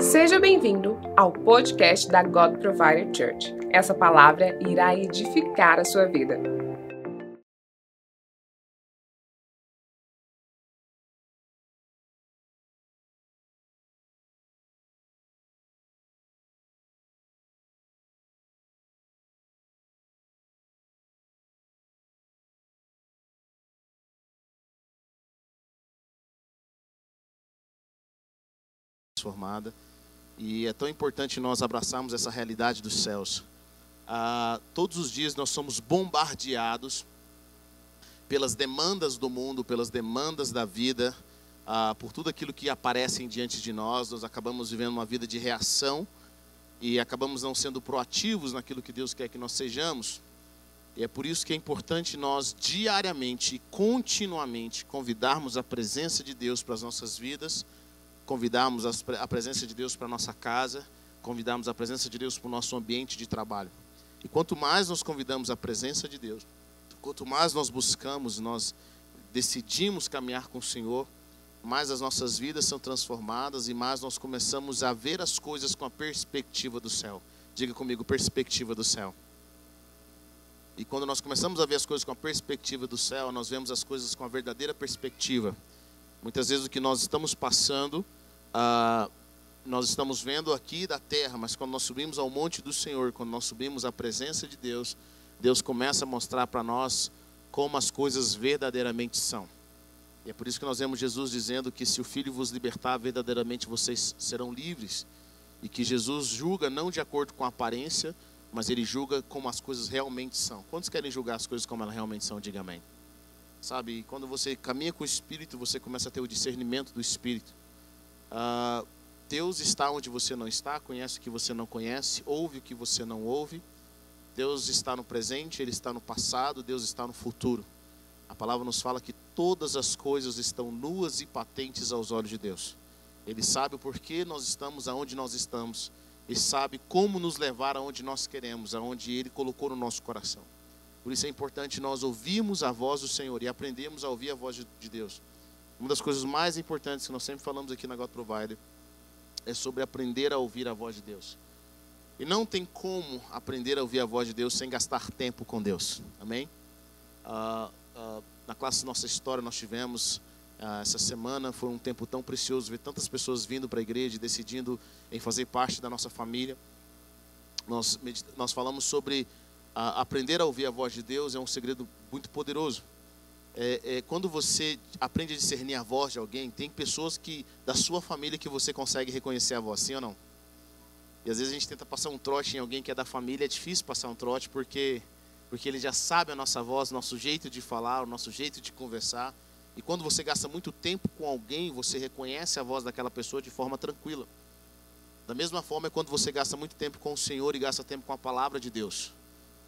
Seja bem-vindo ao podcast da God Provider Church. Essa palavra irá edificar a sua vida. transformada. E é tão importante nós abraçarmos essa realidade dos céus. Ah, todos os dias nós somos bombardeados pelas demandas do mundo, pelas demandas da vida, ah, por tudo aquilo que aparece diante de nós. Nós acabamos vivendo uma vida de reação e acabamos não sendo proativos naquilo que Deus quer que nós sejamos. E é por isso que é importante nós diariamente e continuamente convidarmos a presença de Deus para as nossas vidas convidarmos a presença de Deus para nossa casa, convidarmos a presença de Deus para o nosso ambiente de trabalho. E quanto mais nós convidamos a presença de Deus, quanto mais nós buscamos, nós decidimos caminhar com o Senhor, mais as nossas vidas são transformadas e mais nós começamos a ver as coisas com a perspectiva do céu. Diga comigo, perspectiva do céu. E quando nós começamos a ver as coisas com a perspectiva do céu, nós vemos as coisas com a verdadeira perspectiva. Muitas vezes o que nós estamos passando ah, nós estamos vendo aqui da terra, mas quando nós subimos ao monte do Senhor, quando nós subimos à presença de Deus, Deus começa a mostrar para nós como as coisas verdadeiramente são. E é por isso que nós vemos Jesus dizendo que se o Filho vos libertar, verdadeiramente vocês serão livres. E que Jesus julga não de acordo com a aparência, mas ele julga como as coisas realmente são. Quantos querem julgar as coisas como elas realmente são? Diga amém. Sabe, quando você caminha com o Espírito, você começa a ter o discernimento do Espírito. Uh, Deus está onde você não está, conhece o que você não conhece, ouve o que você não ouve. Deus está no presente, Ele está no passado, Deus está no futuro. A palavra nos fala que todas as coisas estão nuas e patentes aos olhos de Deus. Ele sabe o porquê nós estamos aonde nós estamos. Ele sabe como nos levar aonde nós queremos, aonde Ele colocou no nosso coração. Por isso é importante nós ouvirmos a voz do Senhor e aprendemos a ouvir a voz de Deus. Uma das coisas mais importantes que nós sempre falamos aqui na God Provider é sobre aprender a ouvir a voz de Deus. E não tem como aprender a ouvir a voz de Deus sem gastar tempo com Deus. Amém? Uh, uh, na classe Nossa História nós tivemos uh, essa semana, foi um tempo tão precioso ver tantas pessoas vindo para a igreja, decidindo em fazer parte da nossa família. Nós, nós falamos sobre aprender a ouvir a voz de Deus, é um segredo muito poderoso é, é, quando você aprende a discernir a voz de alguém, tem pessoas que da sua família que você consegue reconhecer a voz, sim ou não? E às vezes a gente tenta passar um trote em alguém que é da família, é difícil passar um trote porque porque ele já sabe a nossa voz, nosso jeito de falar, o nosso jeito de conversar. E quando você gasta muito tempo com alguém, você reconhece a voz daquela pessoa de forma tranquila. Da mesma forma é quando você gasta muito tempo com o Senhor e gasta tempo com a palavra de Deus.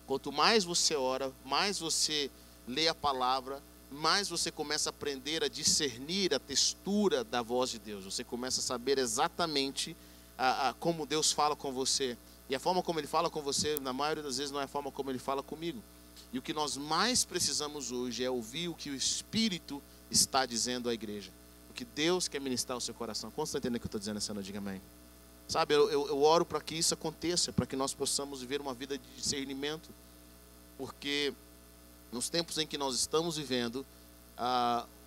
Quanto mais você ora, mais você lê a palavra, mais você começa a aprender a discernir a textura da voz de Deus. Você começa a saber exatamente a, a, como Deus fala com você. E a forma como Ele fala com você, na maioria das vezes, não é a forma como Ele fala comigo. E o que nós mais precisamos hoje é ouvir o que o Espírito está dizendo à igreja. O que Deus quer ministrar ao seu coração. Quantos estão entendendo o que eu estou dizendo essa? Diga amém. Sabe, eu, eu, eu oro para que isso aconteça, para que nós possamos viver uma vida de discernimento. Porque nos tempos em que nós estamos vivendo,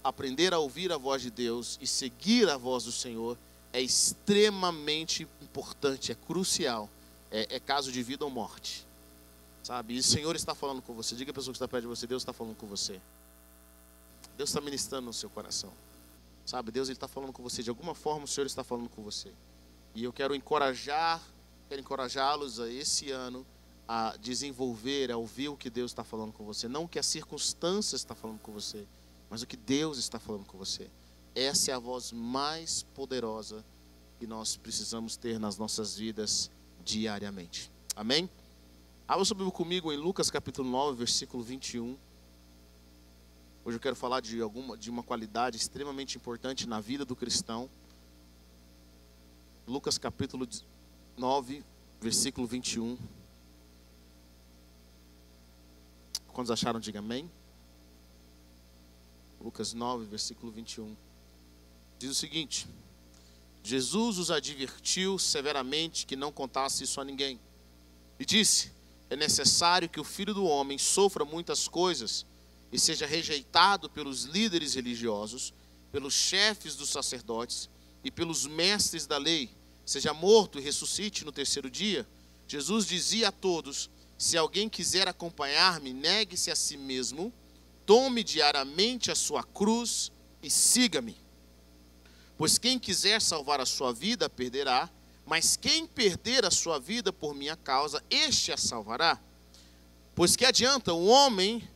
aprender a ouvir a voz de Deus e seguir a voz do Senhor é extremamente importante, é crucial, é, é caso de vida ou morte. Sabe? E o Senhor está falando com você. Diga a pessoa que está perto de você, Deus está falando com você. Deus está ministrando no seu coração. Sabe, Deus está falando com você. De alguma forma o Senhor está falando com você. E eu quero encorajar, quero encorajá-los a esse ano a desenvolver, a ouvir o que Deus está falando com você, não o que as circunstâncias estão falando com você, mas o que Deus está falando com você. Essa é a voz mais poderosa que nós precisamos ter nas nossas vidas diariamente. Amém? Abra sua Bíblia comigo em Lucas capítulo 9, versículo 21. Hoje eu quero falar de, alguma, de uma qualidade extremamente importante na vida do cristão. Lucas capítulo 9, versículo 21. Quantos acharam, diga amém. Lucas 9, versículo 21. Diz o seguinte: Jesus os advertiu severamente que não contasse isso a ninguém. E disse: É necessário que o filho do homem sofra muitas coisas e seja rejeitado pelos líderes religiosos, pelos chefes dos sacerdotes e pelos mestres da lei, seja morto e ressuscite no terceiro dia. Jesus dizia a todos: Se alguém quiser acompanhar-me, negue-se a si mesmo, tome diariamente a sua cruz e siga-me. Pois quem quiser salvar a sua vida, perderá, mas quem perder a sua vida por minha causa, este a salvará. Pois que adianta um homem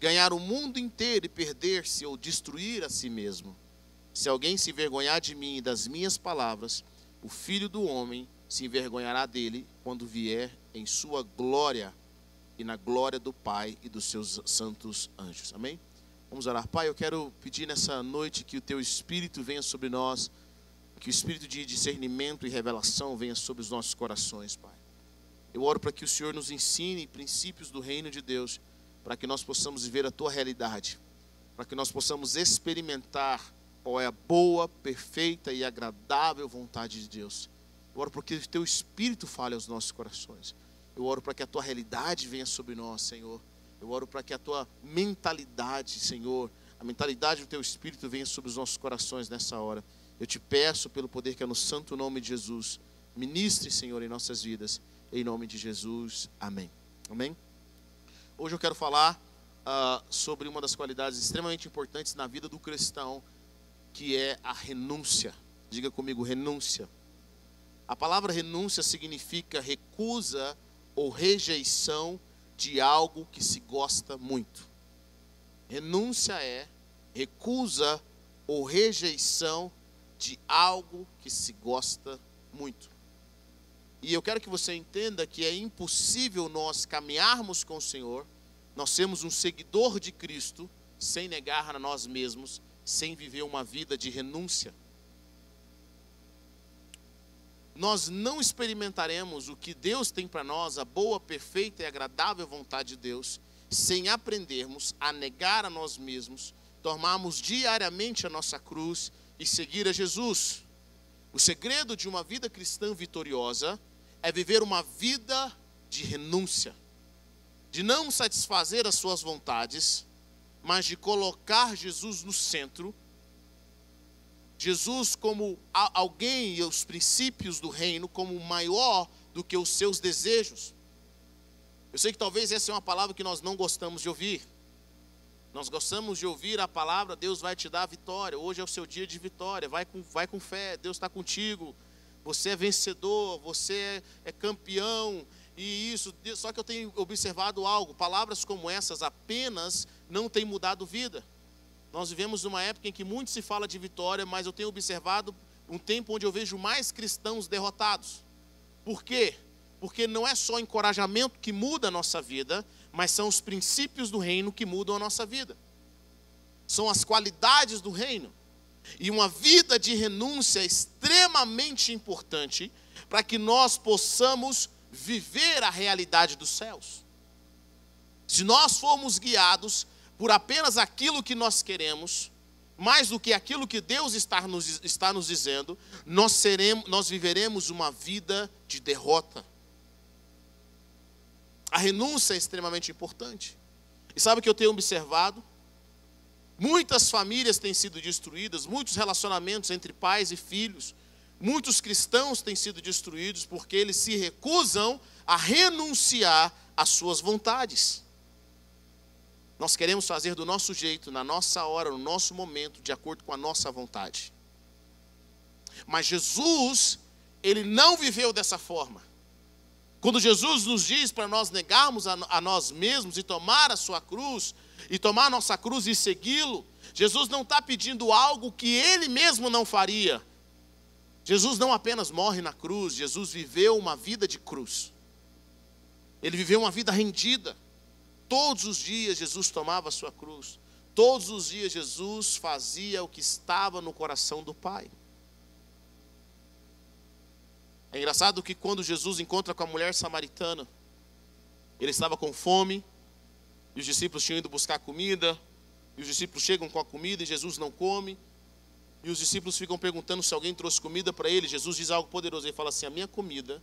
ganhar o mundo inteiro e perder-se ou destruir a si mesmo? Se alguém se envergonhar de mim e das minhas palavras, o filho do homem se envergonhará dele quando vier em sua glória e na glória do Pai e dos seus santos anjos. Amém? Vamos orar. Pai, eu quero pedir nessa noite que o teu Espírito venha sobre nós, que o Espírito de discernimento e revelação venha sobre os nossos corações, Pai. Eu oro para que o Senhor nos ensine princípios do reino de Deus, para que nós possamos viver a tua realidade, para que nós possamos experimentar qual é a boa, perfeita e agradável vontade de Deus. Eu oro para que o teu Espírito fale aos nossos corações. Eu oro para que a tua realidade venha sobre nós, Senhor eu oro para que a tua mentalidade, Senhor, a mentalidade do teu espírito venha sobre os nossos corações nessa hora. Eu te peço pelo poder que é no santo nome de Jesus. Ministre, Senhor, em nossas vidas. Em nome de Jesus. Amém. Amém. Hoje eu quero falar uh, sobre uma das qualidades extremamente importantes na vida do cristão, que é a renúncia. Diga comigo, renúncia. A palavra renúncia significa recusa ou rejeição de algo que se gosta muito. Renúncia é recusa ou rejeição de algo que se gosta muito. E eu quero que você entenda que é impossível nós caminharmos com o Senhor, nós sermos um seguidor de Cristo, sem negar a nós mesmos, sem viver uma vida de renúncia nós não experimentaremos o que Deus tem para nós, a boa, perfeita e agradável vontade de Deus, sem aprendermos a negar a nós mesmos, tomarmos diariamente a nossa cruz e seguir a Jesus. O segredo de uma vida cristã vitoriosa é viver uma vida de renúncia, de não satisfazer as suas vontades, mas de colocar Jesus no centro Jesus como alguém e os princípios do reino como maior do que os seus desejos. Eu sei que talvez essa é uma palavra que nós não gostamos de ouvir. Nós gostamos de ouvir a palavra, Deus vai te dar a vitória. Hoje é o seu dia de vitória. Vai com, vai com fé, Deus está contigo. Você é vencedor, você é campeão. E isso, só que eu tenho observado algo: palavras como essas apenas não têm mudado vida. Nós vivemos uma época em que muito se fala de vitória, mas eu tenho observado um tempo onde eu vejo mais cristãos derrotados. Por quê? Porque não é só encorajamento que muda a nossa vida, mas são os princípios do reino que mudam a nossa vida. São as qualidades do reino. E uma vida de renúncia é extremamente importante para que nós possamos viver a realidade dos céus. Se nós formos guiados por apenas aquilo que nós queremos, mais do que aquilo que Deus está nos, está nos dizendo, nós, seremos, nós viveremos uma vida de derrota. A renúncia é extremamente importante. E sabe o que eu tenho observado? Muitas famílias têm sido destruídas, muitos relacionamentos entre pais e filhos, muitos cristãos têm sido destruídos porque eles se recusam a renunciar às suas vontades. Nós queremos fazer do nosso jeito, na nossa hora, no nosso momento, de acordo com a nossa vontade. Mas Jesus, ele não viveu dessa forma. Quando Jesus nos diz para nós negarmos a, a, nós mesmos e tomar a sua cruz, e tomar a nossa cruz e segui-lo, Jesus não está pedindo algo que ele mesmo não faria. Jesus não apenas morre na cruz, Jesus viveu uma vida de cruz. Ele viveu uma vida rendida. Todos os dias Jesus tomava a sua cruz. Todos os dias Jesus fazia o que estava no coração do Pai. É engraçado que quando Jesus encontra com a mulher samaritana, ele estava com fome, e os discípulos tinham ido buscar comida, e os discípulos chegam com a comida e Jesus não come. e os discípulos ficam perguntando se alguém trouxe comida para ele. Jesus diz algo poderoso. Ele fala assim: A minha comida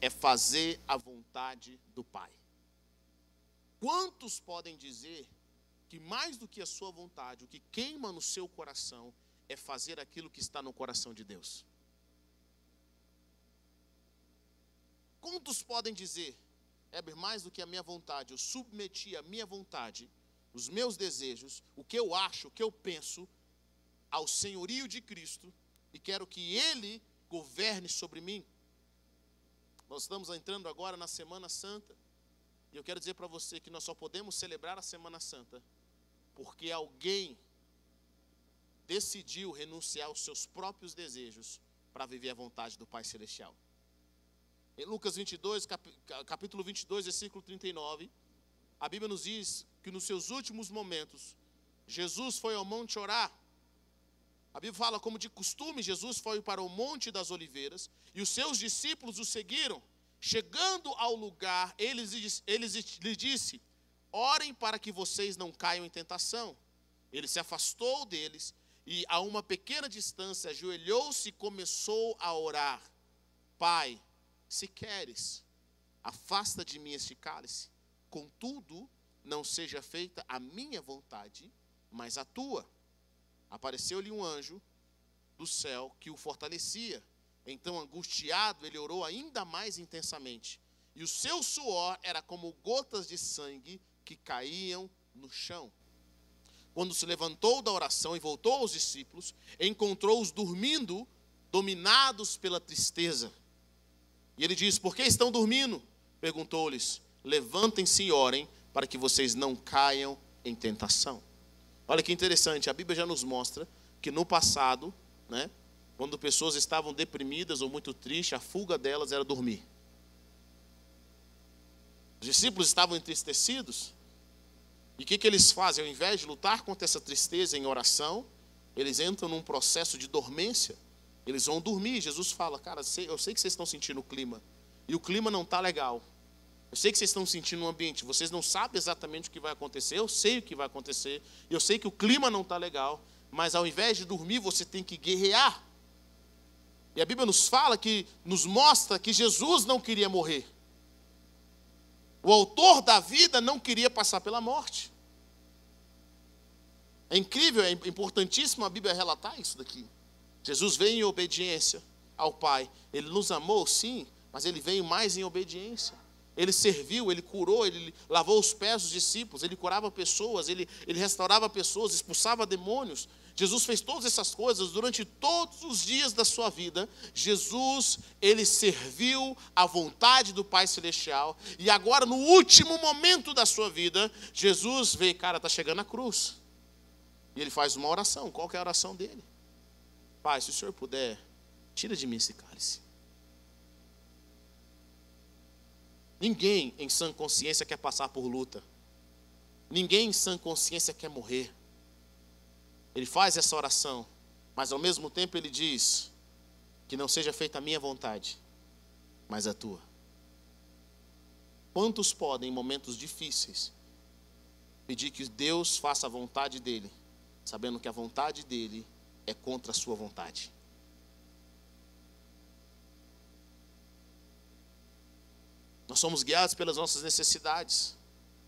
é fazer a vontade do Pai. Quantos podem dizer que mais do que a sua vontade, o que queima no seu coração é fazer aquilo que está no coração de Deus? Quantos podem dizer, Heber, mais do que a minha vontade, eu submeti a minha vontade, os meus desejos, o que eu acho, o que eu penso, ao senhorio de Cristo e quero que Ele governe sobre mim. Nós estamos entrando agora na Semana Santa e eu quero dizer para você que nós só podemos celebrar a Semana Santa porque alguém decidiu renunciar aos seus próprios desejos para viver a vontade do Pai Celestial. Em Lucas 22, capítulo 22, versículo 39, a Bíblia nos diz que nos seus últimos momentos, Jesus foi ao monte orar. A Bíblia fala como de costume, Jesus foi para o Monte das Oliveiras e os seus discípulos o seguiram. Chegando ao lugar, eles lhe disse: Orem para que vocês não caiam em tentação. Ele se afastou deles e, a uma pequena distância, ajoelhou-se e começou a orar: Pai, se queres, afasta de mim este cálice. Contudo, não seja feita a minha vontade, mas a tua apareceu-lhe um anjo do céu que o fortalecia. Então, angustiado, ele orou ainda mais intensamente. E o seu suor era como gotas de sangue que caíam no chão. Quando se levantou da oração e voltou aos discípulos, encontrou-os dormindo, dominados pela tristeza. E ele diz: Por que estão dormindo? Perguntou-lhes: Levantem-se e orem, para que vocês não caiam em tentação. Olha que interessante, a Bíblia já nos mostra que no passado, né, quando pessoas estavam deprimidas ou muito tristes, a fuga delas era dormir. Os discípulos estavam entristecidos. E o que, que eles fazem? Ao invés de lutar contra essa tristeza em oração, eles entram num processo de dormência. Eles vão dormir. Jesus fala: Cara, eu sei que vocês estão sentindo o clima. E o clima não está legal. Eu sei que vocês estão sentindo um ambiente, vocês não sabem exatamente o que vai acontecer, eu sei o que vai acontecer, eu sei que o clima não está legal, mas ao invés de dormir, você tem que guerrear. E a Bíblia nos fala que, nos mostra que Jesus não queria morrer. O autor da vida não queria passar pela morte. É incrível, é importantíssimo a Bíblia relatar isso daqui. Jesus veio em obediência ao Pai. Ele nos amou, sim, mas ele veio mais em obediência. Ele serviu, ele curou, ele lavou os pés dos discípulos, ele curava pessoas, ele, ele restaurava pessoas, expulsava demônios. Jesus fez todas essas coisas durante todos os dias da sua vida. Jesus, ele serviu à vontade do Pai Celestial. E agora, no último momento da sua vida, Jesus vê, cara, está chegando a cruz. E ele faz uma oração. Qual é a oração dele? Pai, se o Senhor puder, tira de mim esse cálice. Ninguém em sã consciência quer passar por luta. Ninguém em sã consciência quer morrer. Ele faz essa oração, mas ao mesmo tempo ele diz: que não seja feita a minha vontade, mas a tua. Quantos podem, em momentos difíceis, pedir que Deus faça a vontade dele, sabendo que a vontade dele é contra a sua vontade? Nós somos guiados pelas nossas necessidades.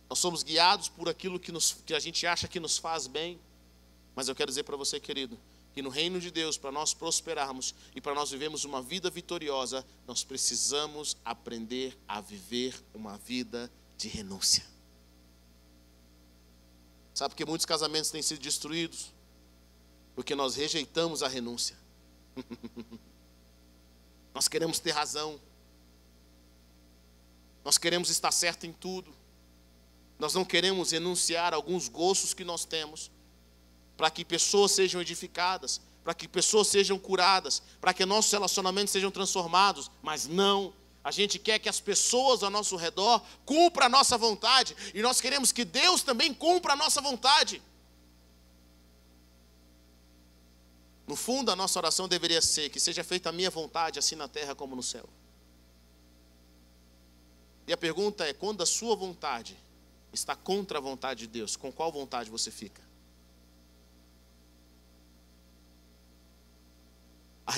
Nós somos guiados por aquilo que, nos, que a gente acha que nos faz bem. Mas eu quero dizer para você, querido, que no reino de Deus, para nós prosperarmos e para nós vivermos uma vida vitoriosa, nós precisamos aprender a viver uma vida de renúncia. Sabe que muitos casamentos têm sido destruídos? Porque nós rejeitamos a renúncia. nós queremos ter razão. Nós queremos estar certo em tudo. Nós não queremos renunciar a alguns gostos que nós temos para que pessoas sejam edificadas, para que pessoas sejam curadas, para que nossos relacionamentos sejam transformados, mas não. A gente quer que as pessoas ao nosso redor cumpram a nossa vontade, e nós queremos que Deus também cumpra a nossa vontade. No fundo, a nossa oração deveria ser que seja feita a minha vontade, assim na terra como no céu. E a pergunta é: quando a sua vontade está contra a vontade de Deus, com qual vontade você fica?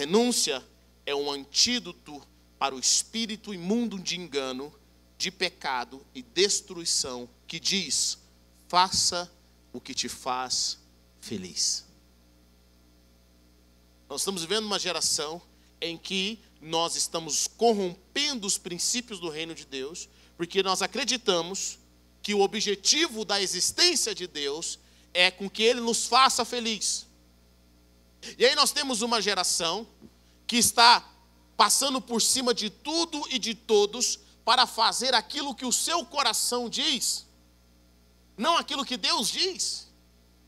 Renúncia é um antídoto para o espírito imundo de engano, de pecado e destruição que diz: faça o que te faz feliz. Nós estamos vivendo uma geração em que nós estamos corrompendo os princípios do reino de Deus, porque nós acreditamos que o objetivo da existência de Deus é com que ele nos faça feliz. E aí nós temos uma geração que está passando por cima de tudo e de todos para fazer aquilo que o seu coração diz, não aquilo que Deus diz.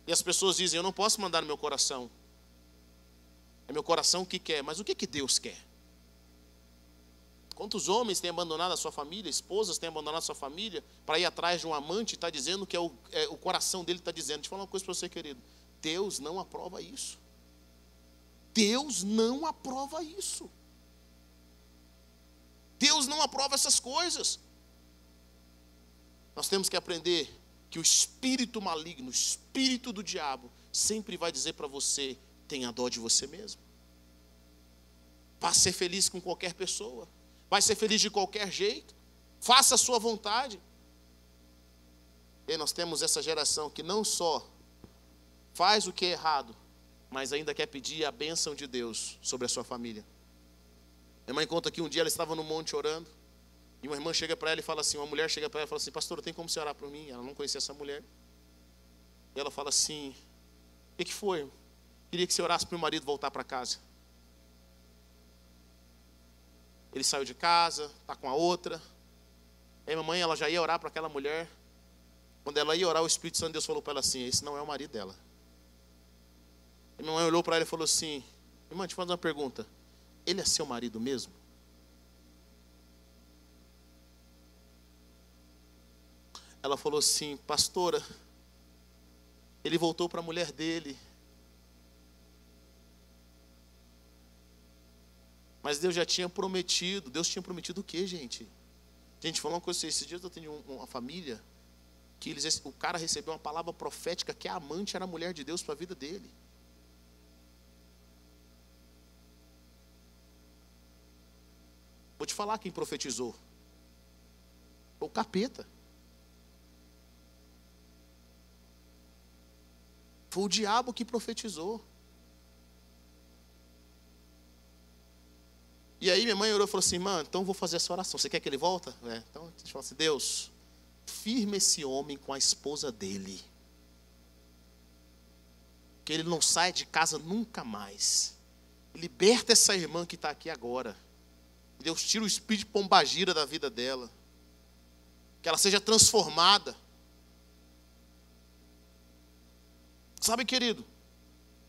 E as pessoas dizem: Eu não posso mandar no meu coração. É meu coração que quer, mas o que, que Deus quer? Quantos homens têm abandonado a sua família, esposas têm abandonado a sua família para ir atrás de um amante e está dizendo que é o, é, o coração dele está dizendo. Deixa eu falar uma coisa para você, querido. Deus não aprova isso. Deus não aprova isso. Deus não aprova essas coisas. Nós temos que aprender que o espírito maligno, o espírito do diabo, sempre vai dizer para você: tenha dó de você mesmo. Vá ser feliz com qualquer pessoa. Vai ser feliz de qualquer jeito. Faça a sua vontade. E nós temos essa geração que não só faz o que é errado, mas ainda quer pedir a bênção de Deus sobre a sua família. Minha mãe conta que um dia ela estava no monte orando, e uma irmã chega para ela e fala assim: uma mulher chega para ela e fala assim, pastor, tem como você orar por mim? Ela não conhecia essa mulher. E ela fala assim: o que, que foi? Queria que você orasse para o marido voltar para casa. Ele saiu de casa, está com a outra. Aí a mamãe ela já ia orar para aquela mulher. Quando ela ia orar, o Espírito Santo de Deus falou para ela assim: Esse não é o marido dela. E minha mãe olhou para ela e falou assim: Irmã, te fazer uma pergunta. Ele é seu marido mesmo? Ela falou assim: Pastora, ele voltou para a mulher dele. Mas Deus já tinha prometido. Deus tinha prometido o quê, gente? Gente, falou uma coisa assim, esses dias eu tenho uma família que eles, o cara recebeu uma palavra profética que a amante era a mulher de Deus para a vida dele. Vou te falar quem profetizou. Foi o capeta. Foi o diabo que profetizou. E aí minha mãe orou e falou assim, mano, então vou fazer essa oração. Você quer que ele volta? É, então a gente assim, Deus, firme esse homem com a esposa dele. Que ele não saia de casa nunca mais. Liberta essa irmã que está aqui agora. Deus tira o espírito de pombagira da vida dela. Que ela seja transformada. Sabe, querido,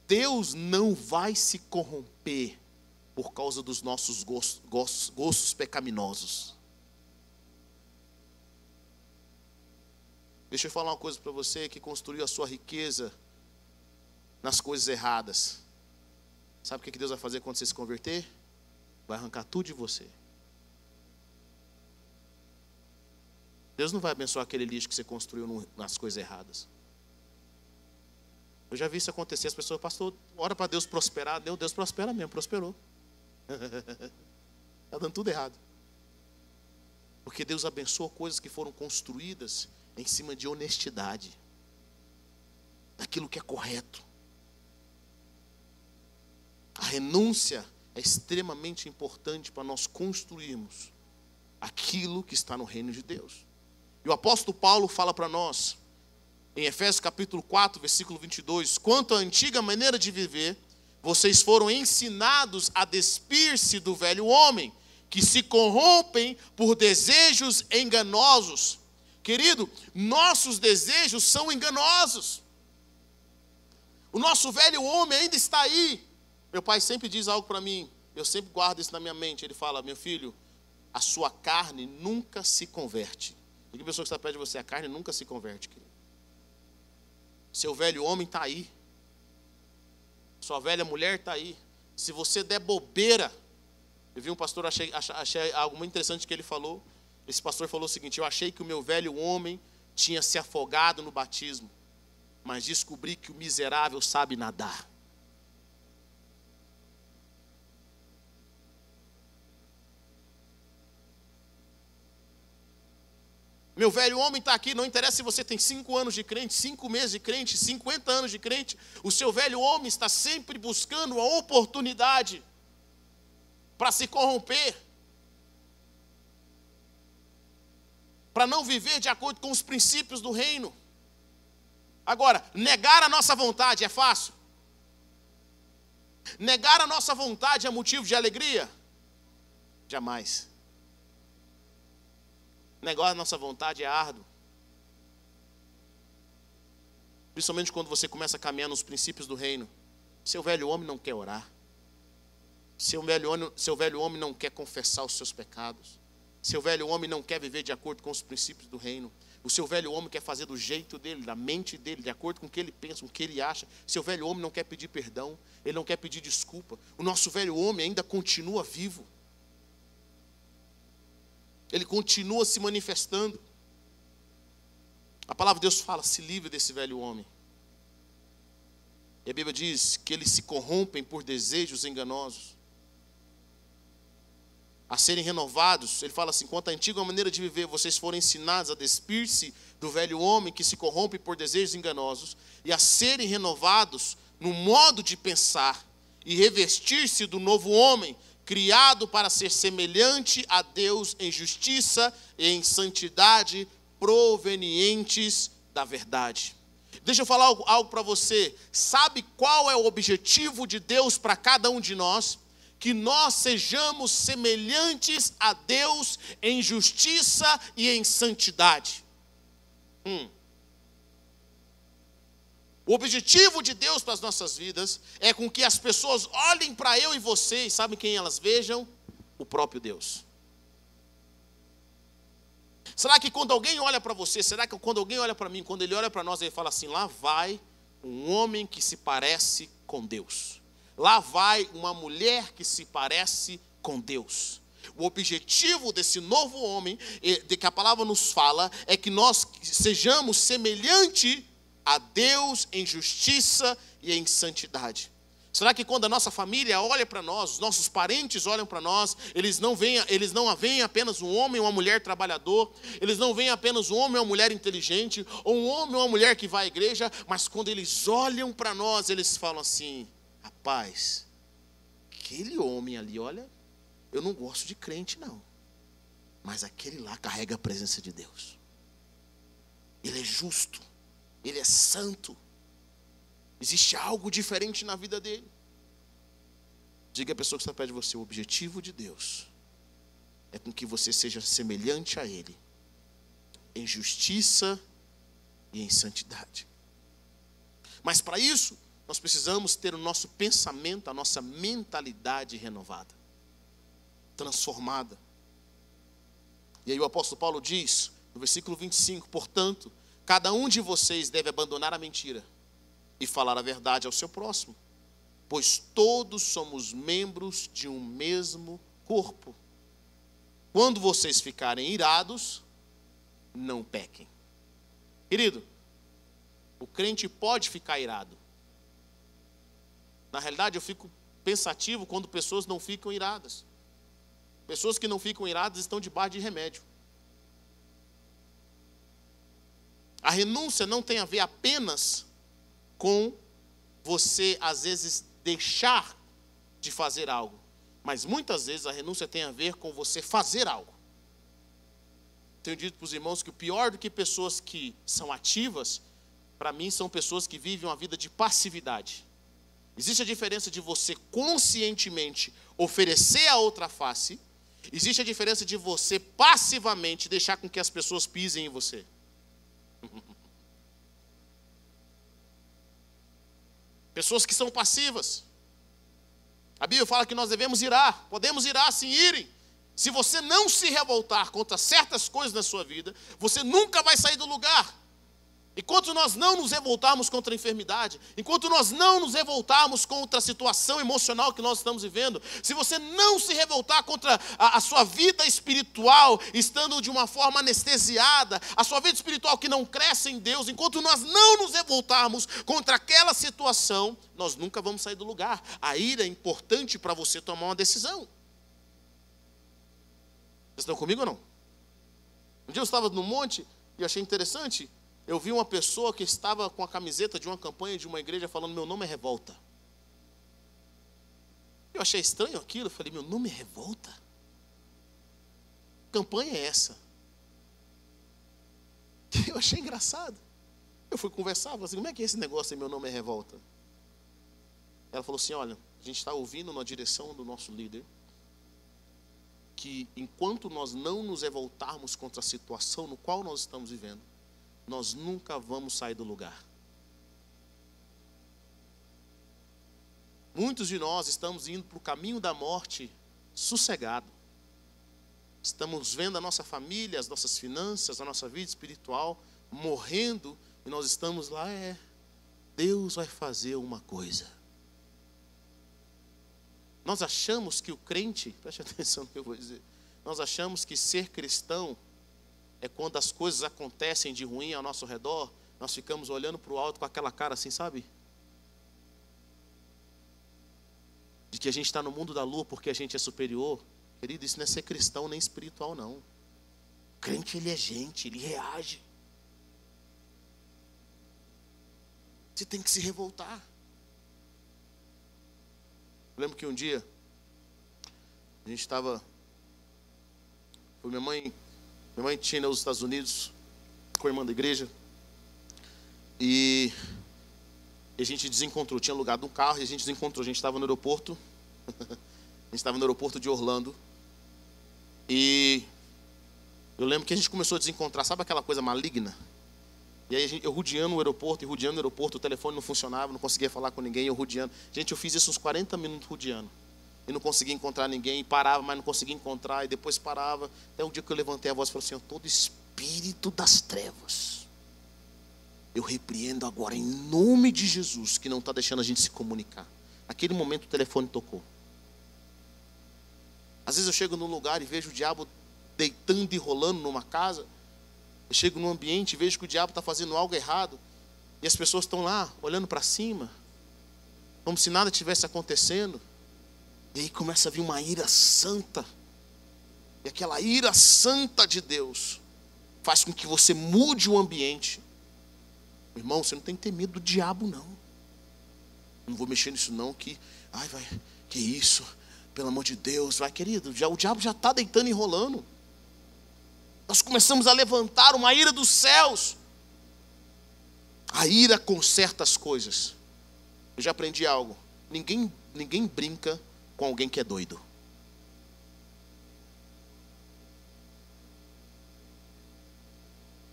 Deus não vai se corromper por causa dos nossos gostos, gostos, gostos pecaminosos. Deixa eu falar uma coisa para você que construiu a sua riqueza nas coisas erradas. Sabe o que Deus vai fazer quando você se converter? Vai arrancar tudo de você. Deus não vai abençoar aquele lixo que você construiu nas coisas erradas. Eu já vi isso acontecer. As pessoas, pastor, ora para Deus prosperar. Deus, Deus prospera mesmo, prosperou. Está dando tudo errado. Porque Deus abençoa coisas que foram construídas em cima de honestidade, daquilo que é correto. A renúncia é extremamente importante para nós construirmos aquilo que está no reino de Deus. E o apóstolo Paulo fala para nós, em Efésios capítulo 4, versículo 22, quanto à antiga maneira de viver, vocês foram ensinados a despir-se do velho homem, que se corrompem por desejos enganosos. Querido, nossos desejos são enganosos. O nosso velho homem ainda está aí. Meu pai sempre diz algo para mim, eu sempre guardo isso na minha mente. Ele fala: Meu filho, a sua carne nunca se converte. E que pessoa que está perto de você, a carne nunca se converte, querido. Seu velho homem está aí. Sua velha mulher está aí. Se você der bobeira, eu vi um pastor, achei, achei algo muito interessante que ele falou. Esse pastor falou o seguinte: Eu achei que o meu velho homem tinha se afogado no batismo, mas descobri que o miserável sabe nadar. Meu velho homem está aqui, não interessa se você tem cinco anos de crente, cinco meses de crente, 50 anos de crente, o seu velho homem está sempre buscando a oportunidade para se corromper, para não viver de acordo com os princípios do reino. Agora, negar a nossa vontade é fácil? Negar a nossa vontade é motivo de alegria? Jamais. Negar a nossa vontade é árduo. Principalmente quando você começa a caminhar nos princípios do reino. Seu velho homem não quer orar. Seu velho, homem, seu velho homem não quer confessar os seus pecados. Seu velho homem não quer viver de acordo com os princípios do reino. O seu velho homem quer fazer do jeito dele, da mente dele, de acordo com o que ele pensa, com o que ele acha. Seu velho homem não quer pedir perdão, ele não quer pedir desculpa. O nosso velho homem ainda continua vivo. Ele continua se manifestando. A palavra de Deus fala: se livre desse velho homem. E a Bíblia diz que eles se corrompem por desejos enganosos a serem renovados. Ele fala assim: quanto à antiga maneira de viver, vocês foram ensinados a despir-se do velho homem que se corrompe por desejos enganosos e a serem renovados no modo de pensar e revestir-se do novo homem, criado para ser semelhante a Deus em justiça e em santidade provenientes da verdade. Deixa eu falar algo, algo para você. Sabe qual é o objetivo de Deus para cada um de nós? que nós sejamos semelhantes a Deus em justiça e em santidade. Hum. O objetivo de Deus para as nossas vidas é com que as pessoas olhem para eu e você e sabem quem elas vejam? O próprio Deus. Será que quando alguém olha para você, será que quando alguém olha para mim, quando ele olha para nós, ele fala assim: lá vai um homem que se parece com Deus? Lá vai uma mulher que se parece com Deus. O objetivo desse novo homem, de que a palavra nos fala, é que nós sejamos semelhante a Deus em justiça e em santidade. Será que quando a nossa família olha para nós, os nossos parentes olham para nós, eles não veem, eles não veem apenas um homem ou uma mulher trabalhador, eles não veem apenas um homem ou uma mulher inteligente, ou um homem ou uma mulher que vai à igreja, mas quando eles olham para nós, eles falam assim: Rapaz, aquele homem ali, olha, eu não gosto de crente, não. Mas aquele lá carrega a presença de Deus. Ele é justo, ele é santo. Existe algo diferente na vida dele. Diga a pessoa que está perto de você: o objetivo de Deus é com que você seja semelhante a Ele, em justiça e em santidade. Mas para isso, nós precisamos ter o nosso pensamento, a nossa mentalidade renovada, transformada. E aí o apóstolo Paulo diz, no versículo 25: Portanto, cada um de vocês deve abandonar a mentira e falar a verdade ao seu próximo, pois todos somos membros de um mesmo corpo. Quando vocês ficarem irados, não pequem. Querido, o crente pode ficar irado, na realidade, eu fico pensativo quando pessoas não ficam iradas. Pessoas que não ficam iradas estão debaixo de remédio. A renúncia não tem a ver apenas com você, às vezes, deixar de fazer algo. Mas muitas vezes a renúncia tem a ver com você fazer algo. Tenho dito para os irmãos que o pior do que pessoas que são ativas, para mim, são pessoas que vivem uma vida de passividade. Existe a diferença de você conscientemente oferecer a outra face, existe a diferença de você passivamente deixar com que as pessoas pisem em você. Pessoas que são passivas. A Bíblia fala que nós devemos irar, podemos irar sim, irem. Se você não se revoltar contra certas coisas na sua vida, você nunca vai sair do lugar. Enquanto nós não nos revoltarmos contra a enfermidade, enquanto nós não nos revoltarmos contra a situação emocional que nós estamos vivendo, se você não se revoltar contra a, a, sua vida espiritual, estando de uma forma anestesiada, a sua vida espiritual que não cresce em Deus, enquanto nós não nos revoltarmos contra aquela situação, nós nunca vamos sair do lugar. A ira é importante para você tomar uma decisão. Vocês estão comigo ou não? Um dia eu estava no monte e achei interessante. Eu vi uma pessoa que estava com a camiseta de uma campanha de uma igreja falando: Meu nome é Revolta. Eu achei estranho aquilo. Eu falei: Meu nome é Revolta? Campanha é essa? Eu achei engraçado. Eu fui conversar, falei assim: Como é que é esse negócio aí? Meu nome é Revolta. Ela falou assim: Olha, a gente está ouvindo na direção do nosso líder que enquanto nós não nos revoltarmos contra a situação no qual nós estamos vivendo, nós nunca vamos sair do lugar. Muitos de nós estamos indo para o caminho da morte sossegado. Estamos vendo a nossa família, as nossas finanças, a nossa vida espiritual morrendo e nós estamos lá, é, Deus vai fazer uma coisa. Nós achamos que o crente, preste atenção no que eu vou dizer, nós achamos que ser cristão é quando as coisas acontecem de ruim ao nosso redor, nós ficamos olhando para o alto com aquela cara assim, sabe? De que a gente está no mundo da lua porque a gente é superior. Querido, isso não é ser cristão nem espiritual, não. O crente, ele é gente, ele reage. Você tem que se revoltar. Eu lembro que um dia a gente estava. Foi minha mãe. Minha mãe tinha nos Estados Unidos com a irmã da igreja. E a gente desencontrou. Tinha alugado um carro e a gente desencontrou. A gente estava no aeroporto. a gente estava no aeroporto de Orlando. E eu lembro que a gente começou a desencontrar. Sabe aquela coisa maligna? E aí eu rodeando o aeroporto, e rodeando o aeroporto, o telefone não funcionava, não conseguia falar com ninguém, eu rodeando. Gente, eu fiz isso uns 40 minutos rodeando. E não conseguia encontrar ninguém, e parava, mas não conseguia encontrar, e depois parava. Até o dia que eu levantei a voz e falei assim, todo espírito das trevas. Eu repreendo agora em nome de Jesus, que não está deixando a gente se comunicar. Naquele momento o telefone tocou. Às vezes eu chego num lugar e vejo o diabo deitando e rolando numa casa. Eu chego num ambiente e vejo que o diabo está fazendo algo errado. E as pessoas estão lá, olhando para cima, como se nada tivesse acontecendo. E aí começa a vir uma ira santa. E aquela ira santa de Deus faz com que você mude o ambiente. Irmão, você não tem que ter medo do diabo, não. Não vou mexer nisso, não, que. Ai, vai, que isso? Pelo amor de Deus, vai, querido. Já, o diabo já está deitando e enrolando nós começamos a levantar uma ira dos céus. A ira conserta as coisas. Eu já aprendi algo. Ninguém, ninguém brinca com alguém que é doido.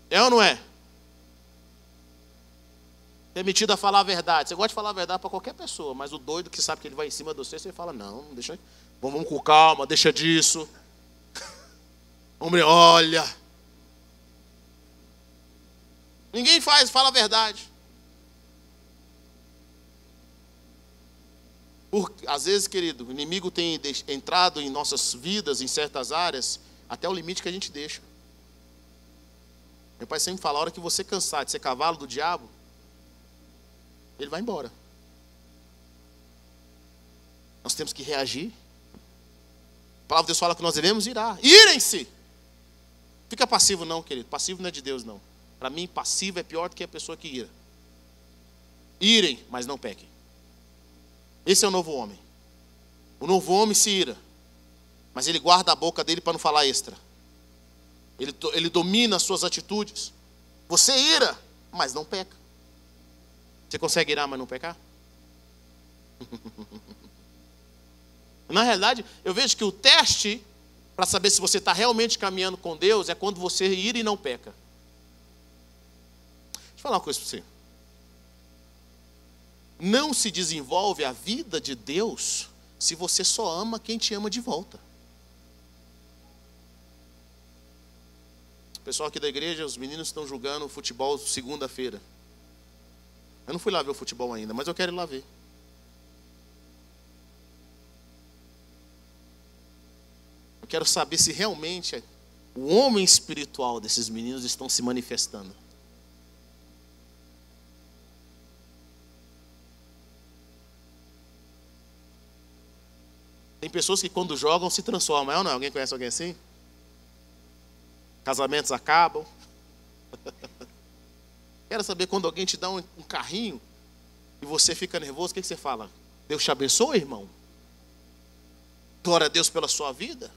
É ou não é? Permitido a falar a verdade. Você gosta de falar a verdade para qualquer pessoa, mas o doido que sabe que ele vai em cima de você, você fala: não, deixa, vamos com calma, deixa disso. Homem, olha. Ninguém faz, fala a verdade. Por, às vezes, querido, o inimigo tem entrado em nossas vidas, em certas áreas, até o limite que a gente deixa. Meu pai sempre fala: a hora que você cansar de ser cavalo do diabo, ele vai embora. Nós temos que reagir. A palavra de Deus fala que nós devemos irar. Irem-se! Fica passivo não, querido. Passivo não é de Deus, não. Para mim, passivo é pior do que a pessoa que ira. Irem, mas não pequem. Esse é o novo homem. O novo homem se ira, mas ele guarda a boca dele para não falar extra. Ele, ele domina as suas atitudes. Você ira, mas não peca. Você consegue irar, mas não pecar? Na realidade, eu vejo que o teste para saber se você está realmente caminhando com Deus é quando você ira e não peca. Deixa eu falar uma coisa para você. Não se desenvolve a vida de Deus se você só ama quem te ama de volta. O pessoal aqui da igreja, os meninos estão jogando futebol segunda-feira. Eu não fui lá ver o futebol ainda, mas eu quero ir lá ver. quero saber se realmente o homem espiritual desses meninos estão se manifestando. Tem pessoas que quando jogam se transformam, é ou não? Alguém conhece alguém assim? Casamentos acabam. Quero saber quando alguém te dá um, um carrinho e você fica nervoso, o que, que você fala? Deus te abençoe, irmão. Glória a Deus pela sua vida.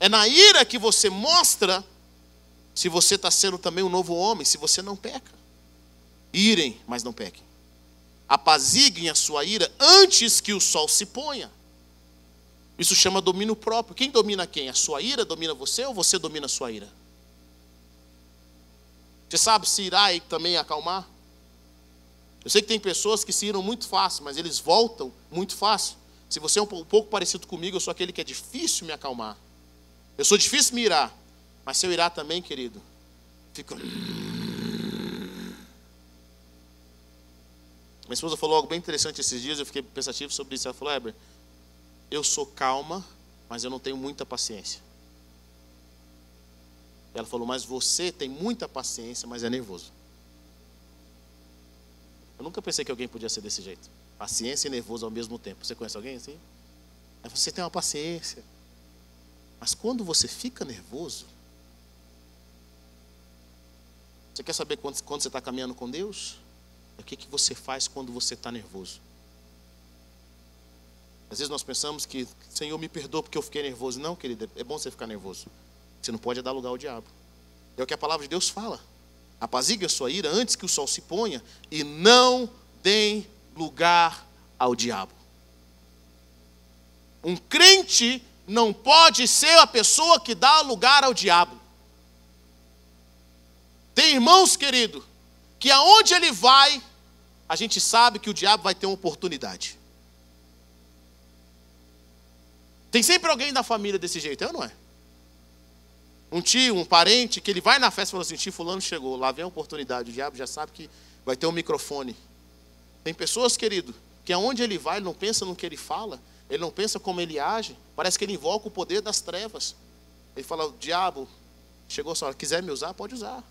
É na ira que você mostra se você está sendo também um novo homem, se você não peca. Irem, mas não pequem. Apaziguem a sua ira antes que o sol se ponha. Isso chama domínio próprio. Quem domina quem? A sua ira domina você ou você domina a sua ira? Você sabe se irá também acalmar? Eu sei que tem pessoas que se iram muito fácil, mas eles voltam muito fácil. Se você é um pouco parecido comigo, eu sou aquele que é difícil me acalmar. Eu sou difícil me irar. Mas se eu irar também, querido, fico. Minha esposa falou algo bem interessante esses dias, eu fiquei pensativo sobre isso. Ela falou, Heber, eu sou calma, mas eu não tenho muita paciência. Ela falou, mas você tem muita paciência, mas é nervoso. Eu nunca pensei que alguém podia ser desse jeito. Paciência e nervoso ao mesmo tempo. Você conhece alguém assim? Você tem uma paciência. Mas quando você fica nervoso, você quer saber quando, quando você está caminhando com Deus? O que, que você faz quando você está nervoso? Às vezes nós pensamos que, Senhor, me perdoa porque eu fiquei nervoso. Não, querido, é bom você ficar nervoso. Você não pode dar lugar ao diabo. É o que a palavra de Deus fala. Apazigue a sua ira antes que o sol se ponha e não deem lugar ao diabo. Um crente não pode ser a pessoa que dá lugar ao diabo. Tem irmãos, querido, que aonde ele vai, a gente sabe que o diabo vai ter uma oportunidade. Tem sempre alguém da família desse jeito, é ou não é? Um tio, um parente, que ele vai na festa e fala assim: tio, fulano chegou, lá vem a oportunidade. O diabo já sabe que vai ter um microfone. Tem pessoas, querido, que aonde ele vai, ele não pensa no que ele fala, ele não pensa como ele age, parece que ele invoca o poder das trevas. Ele fala: diabo, chegou a sua hora, quiser me usar, pode usar.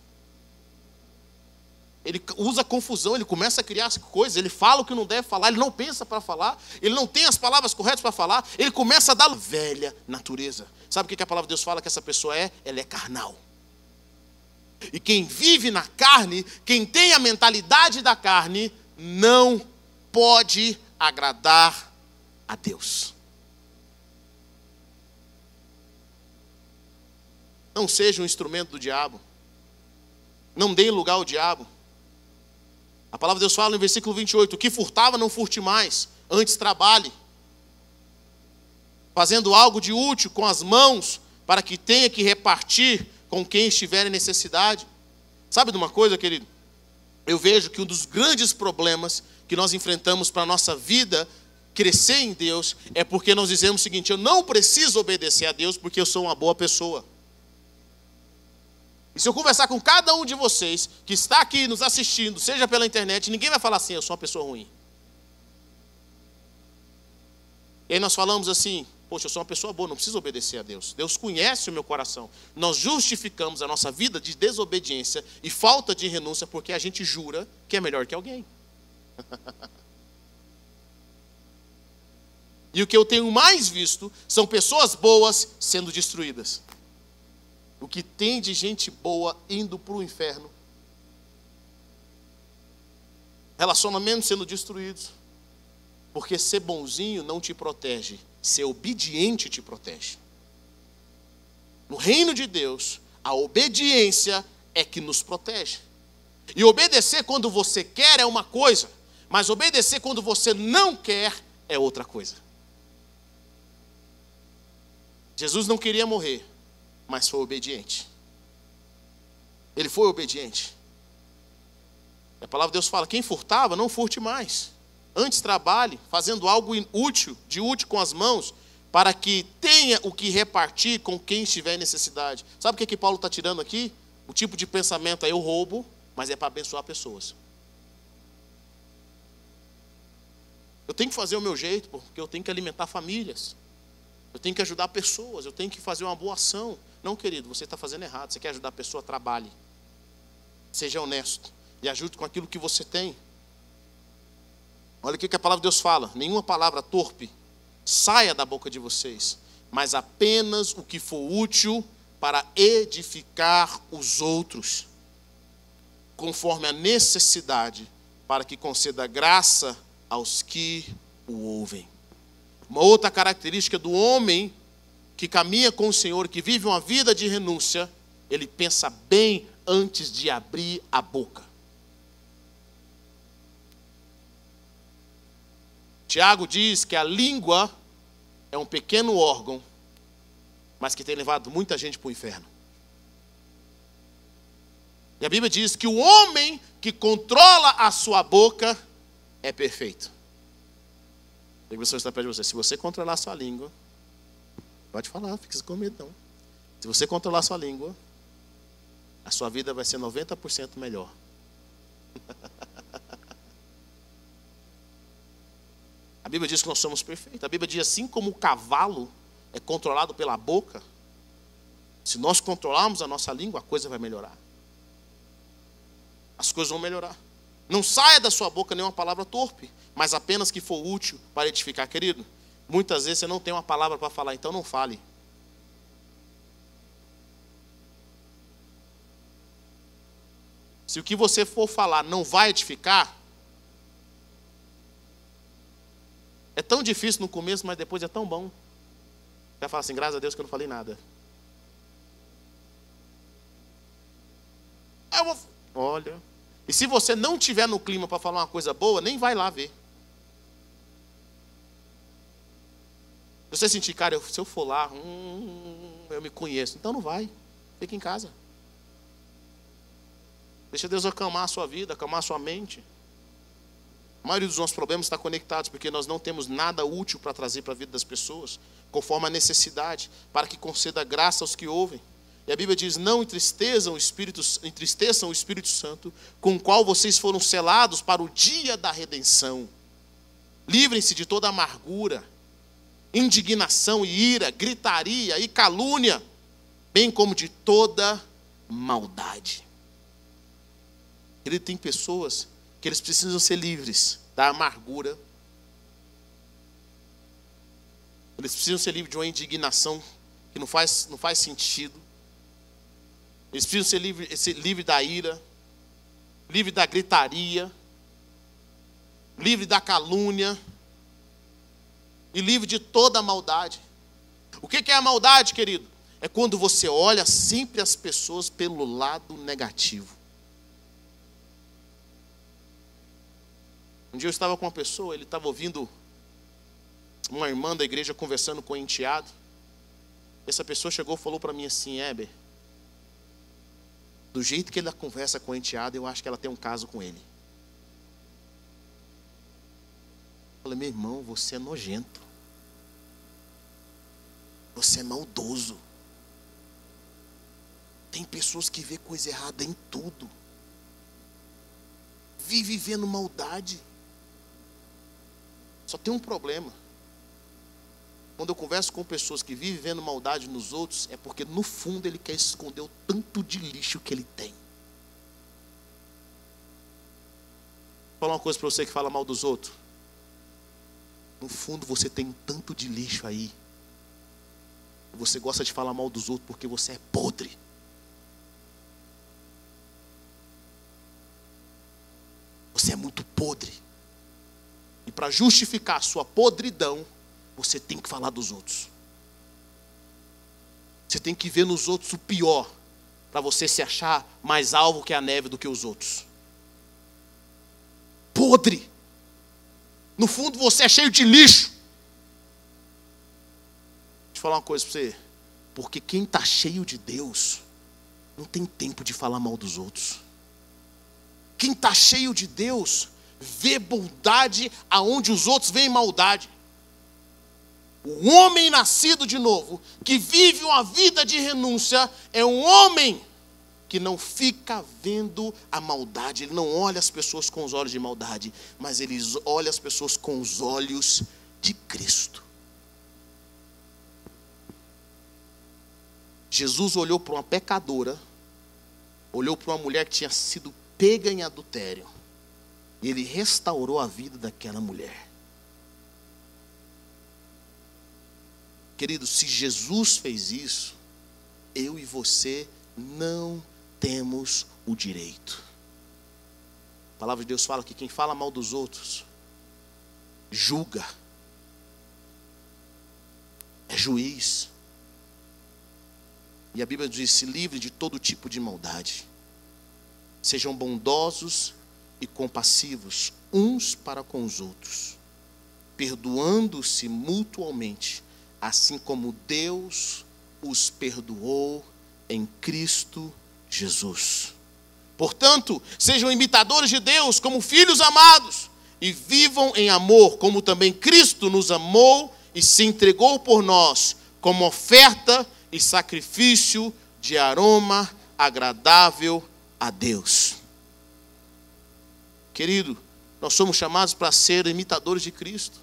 Ele usa confusão, ele começa a criar coisas, ele fala o que não deve falar, ele não pensa para falar, ele não tem as palavras corretas para falar, ele começa a dar velha natureza. Sabe o que a palavra de Deus fala que essa pessoa é? Ela é carnal. E quem vive na carne, quem tem a mentalidade da carne, não pode agradar a Deus. Não seja um instrumento do diabo. Não dê lugar ao diabo. A palavra de Deus fala no versículo 28: O que furtava, não furte mais, antes trabalhe, fazendo algo de útil com as mãos, para que tenha que repartir com quem estiver em necessidade. Sabe de uma coisa, querido? Eu vejo que um dos grandes problemas que nós enfrentamos para a nossa vida crescer em Deus é porque nós dizemos o seguinte: eu não preciso obedecer a Deus porque eu sou uma boa pessoa. E se eu conversar com cada um de vocês que está aqui nos assistindo, seja pela internet, ninguém vai falar assim, eu sou uma pessoa ruim. E aí nós falamos assim, poxa, eu sou uma pessoa boa, não preciso obedecer a Deus. Deus conhece o meu coração. Nós justificamos a nossa vida de desobediência e falta de renúncia porque a gente jura que é melhor que alguém. e o que eu tenho mais visto são pessoas boas sendo destruídas o que tem de gente boa indo para o inferno, relacionamentos sendo destruídos, porque ser bonzinho não te protege, ser obediente te protege. No reino de Deus, a obediência é que nos protege. E obedecer quando você quer é uma coisa, mas obedecer quando você não quer é outra coisa. Jesus não queria morrer, mas foi obediente. Ele foi obediente. A palavra de Deus fala: quem furtava, não furte mais. Antes trabalhe, fazendo algo útil, de útil com as mãos, para que tenha o que repartir com quem estiver em necessidade. Sabe o que, que Paulo está tirando aqui? O tipo de pensamento é eu roubo, mas é para abençoar pessoas. Eu tenho que fazer o meu jeito, porque eu tenho que alimentar famílias. Eu tenho que ajudar pessoas, eu tenho que fazer uma boa ação. Não, querido, você está fazendo errado. Você quer ajudar a pessoa, trabalhe. Seja honesto e ajude com aquilo que você tem. Olha o que a palavra de Deus fala: nenhuma palavra torpe saia da boca de vocês, mas apenas o que for útil para edificar os outros, conforme a necessidade, para que conceda graça aos que o ouvem. Uma outra característica do homem que caminha com o Senhor, que vive uma vida de renúncia, ele pensa bem antes de abrir a boca. Tiago diz que a língua é um pequeno órgão, mas que tem levado muita gente para o inferno. E a Bíblia diz que o homem que controla a sua boca é perfeito. A pessoa está perto de você. Se você controlar a sua língua, pode falar, fique com medo não. Se você controlar a sua língua, a sua vida vai ser 90% melhor. A Bíblia diz que nós somos perfeitos. A Bíblia diz assim como o cavalo é controlado pela boca, se nós controlarmos a nossa língua, a coisa vai melhorar. As coisas vão melhorar. Não saia da sua boca nenhuma palavra torpe, mas apenas que for útil para edificar, querido. Muitas vezes você não tem uma palavra para falar, então não fale. Se o que você for falar não vai edificar, é tão difícil no começo, mas depois é tão bom. Você vai falar assim, graças a Deus que eu não falei nada. Eu vou... Olha. E se você não tiver no clima para falar uma coisa boa, nem vai lá ver. Você sentir, cara, se eu for lá, hum, eu me conheço, então não vai. Fica em casa. Deixa Deus acalmar a sua vida, acalmar a sua mente. A maioria dos nossos problemas está conectados porque nós não temos nada útil para trazer para a vida das pessoas, conforme a necessidade, para que conceda graça aos que ouvem. E a Bíblia diz: não entristeçam o Espírito, entristeçam o Espírito Santo, com o qual vocês foram selados para o dia da redenção. Livrem-se de toda amargura, indignação e ira, gritaria e calúnia, bem como de toda maldade. Ele tem pessoas que eles precisam ser livres da amargura. Eles precisam ser livres de uma indignação que não faz, não faz sentido. Eles precisam ser livres ser livre da ira, livre da gritaria, livre da calúnia e livre de toda maldade. O que é a maldade, querido? É quando você olha sempre as pessoas pelo lado negativo. Um dia eu estava com uma pessoa, ele estava ouvindo uma irmã da igreja conversando com o enteado. Essa pessoa chegou e falou para mim assim: Heber, do jeito que ela conversa com o enteado, eu acho que ela tem um caso com ele. Eu falei, meu irmão, você é nojento. Você é maldoso. Tem pessoas que vê coisa errada em tudo. Vive vivendo maldade. Só tem um problema. Quando eu converso com pessoas que vivem vendo maldade nos outros, é porque no fundo ele quer esconder o tanto de lixo que ele tem. Vou falar uma coisa para você que fala mal dos outros. No fundo você tem um tanto de lixo aí. Você gosta de falar mal dos outros porque você é podre. Você é muito podre. E para justificar a sua podridão, você tem que falar dos outros. Você tem que ver nos outros o pior, para você se achar mais alvo que a neve do que os outros. Podre. No fundo você é cheio de lixo. Deixa eu falar uma coisa para você. Porque quem está cheio de Deus não tem tempo de falar mal dos outros. Quem está cheio de Deus vê bondade aonde os outros veem maldade. O homem nascido de novo, que vive uma vida de renúncia, é um homem que não fica vendo a maldade, ele não olha as pessoas com os olhos de maldade, mas ele olha as pessoas com os olhos de Cristo. Jesus olhou para uma pecadora, olhou para uma mulher que tinha sido pega em adultério e ele restaurou a vida daquela mulher. Querido, se Jesus fez isso, eu e você não temos o direito. A palavra de Deus fala que quem fala mal dos outros julga, é juiz. E a Bíblia diz: se livre de todo tipo de maldade. Sejam bondosos e compassivos uns para com os outros, perdoando-se mutualmente, assim como Deus os perdoou em Cristo Jesus. Portanto, sejam imitadores de Deus como filhos amados e vivam em amor, como também Cristo nos amou e se entregou por nós como oferta e sacrifício de aroma agradável a Deus. Querido, nós somos chamados para ser imitadores de Cristo,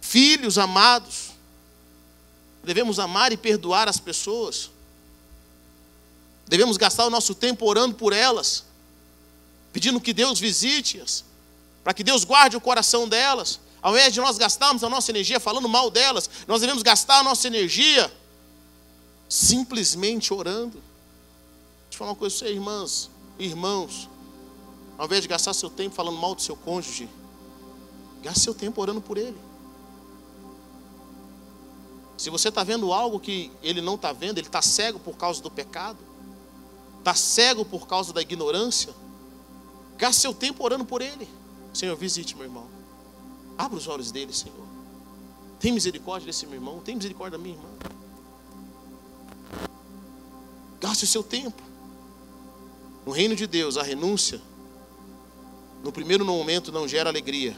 filhos amados. Devemos amar e perdoar as pessoas. Devemos gastar o nosso tempo orando por elas, pedindo que Deus visite-as, para que Deus guarde o coração delas. Ao invés de nós gastarmos a nossa energia falando mal delas, nós devemos gastar a nossa energia simplesmente orando. Deixa eu falar uma coisa para vocês, irmãs, irmãos. Ao invés de gastar seu tempo falando mal do seu cônjuge, gaste seu tempo orando por ele. Se você está vendo algo que ele não está vendo, ele está cego por causa do pecado, está cego por causa da ignorância, gaste seu tempo orando por ele. Senhor, visite meu irmão. Abra os olhos dele, Senhor. Tem misericórdia desse meu irmão, tem misericórdia da minha irmã. Gaste o seu tempo. No reino de Deus, a renúncia, no primeiro momento, não gera alegria,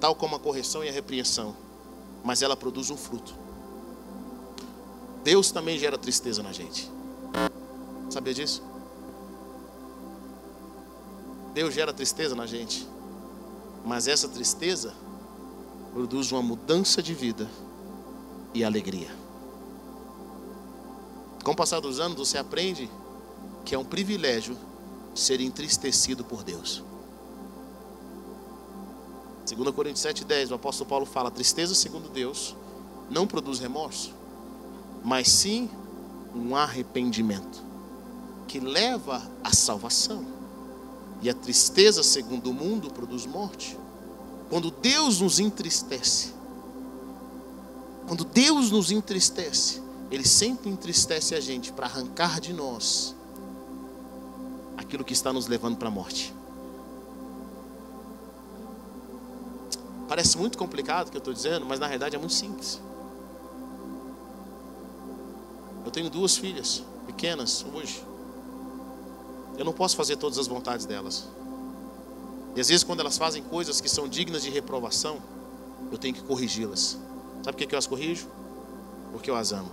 tal como a correção e a repreensão, mas ela produz um fruto. Deus também gera tristeza na gente. Sabia disso? Deus gera tristeza na gente, mas essa tristeza produz uma mudança de vida e alegria. Com o passar dos anos, você aprende que é um privilégio ser entristecido por Deus. 2 Coríntios 7,10, o apóstolo Paulo fala: tristeza segundo Deus não produz remorso, mas sim um arrependimento que leva à salvação. E a tristeza segundo o mundo produz morte. Quando Deus nos entristece, quando Deus nos entristece, Ele sempre entristece a gente para arrancar de nós aquilo que está nos levando para a morte. Parece muito complicado o que eu estou dizendo, mas na realidade é muito simples. Eu tenho duas filhas pequenas hoje. Eu não posso fazer todas as vontades delas. E às vezes, quando elas fazem coisas que são dignas de reprovação, eu tenho que corrigi-las. Sabe por que eu as corrijo? Porque eu as amo.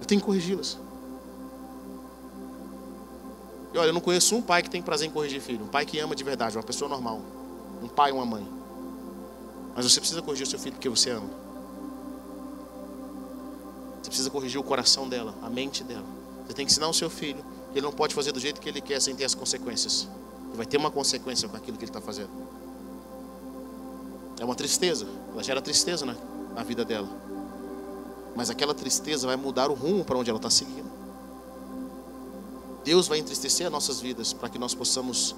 Eu tenho que corrigi-las. E olha, eu não conheço um pai que tem prazer em corrigir filho. Um pai que ama de verdade, uma pessoa normal. Um pai, uma mãe. Mas você precisa corrigir o seu filho porque você ama. Você precisa corrigir o coração dela, a mente dela. Você tem que ensinar o seu filho que ele não pode fazer do jeito que ele quer sem ter as consequências. Ele vai ter uma consequência com aquilo que ele está fazendo. É uma tristeza. Ela gera tristeza na, na vida dela. Mas aquela tristeza vai mudar o rumo para onde ela está seguindo. Deus vai entristecer as nossas vidas para que nós possamos